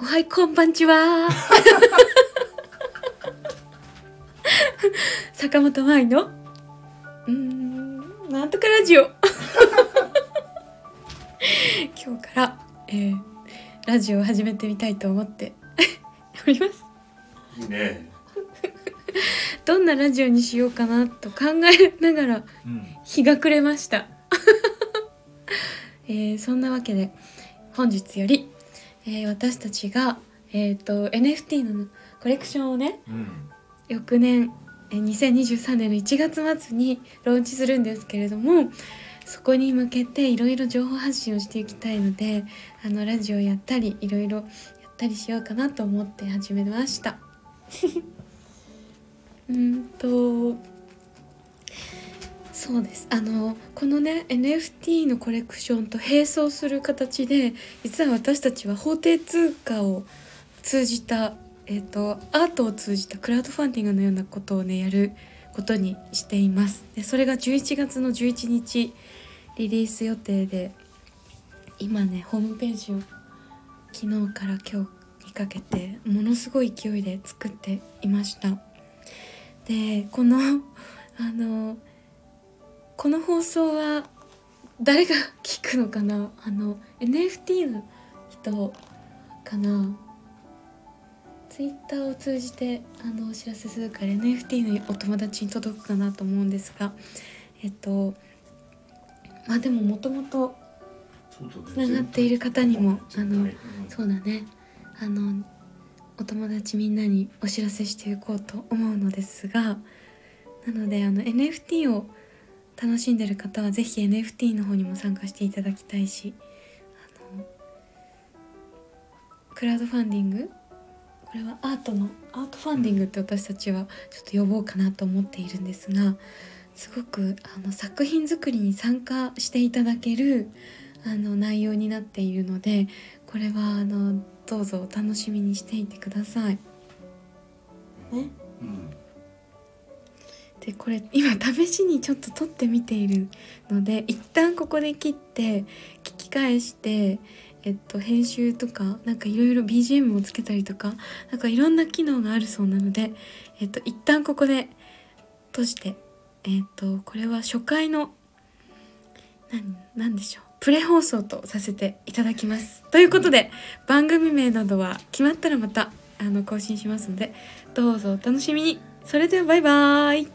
おはいこんばんちは。坂本舞の？うーんなんとかラジオ。今日から、えーラジオを始めてみたいと思って おります。いいね。どんなラジオにしようかなと考えながらうん。日が暮れました、えーそんなわけで本日より、えー私たちが、えー、と NFT のコレクションをねうん。翌年えー2023年の1月末にローンチするんですけれどもそこに向けていろいろ情報発信をしていきたいのであのラジオやったりいろいろやったりしようかなと思って始めました。うんとそうです。あのこのね NFT のコレクションと並走する形で実は私たちは法定通貨を通じた、えー、とアートを通じたクラウドファンディングのようなことをねやることにしています。でそれが11月の11日リリース予定で今ねホームページを昨日から今日にかけてものすごい勢いで作っていました。でこのあのこの放送は誰が聞くのかな？あの NFT の人かな？ツイッターを通じてあのお知らせするから NFT のお友達に届くかなと思うんですがえっとまあでももともと。つながっている方にもあのうんそうだね。あのお友達みんなにお知らせしていこうと思うのですがなのであの NFT を楽しんでる方はぜひ NFT の方にも参加していただきたいしあのクラウドファンディングこれはアートのアートファンディングって私たちはちょっと呼ぼうかなと思っているんですがすごくあの作品作りに参加していただけるあの内容になっているのでこれはあのどうぞお楽しみにしていてください。ね、うん。でこれ今試しにちょっと撮ってみているので一旦ここで切って聞き返して、えっと、編集とかなんかいろいろ BGM をつけたりとかなんかいろんな機能があるそうなので、えっと、一旦ここで閉じて、えっと、これは初回の何何でしょうプレ放送とさせていただきます。ということで番組名などは決まったらまたあの更新しますのでどうぞお楽しみにそれではバイバーイ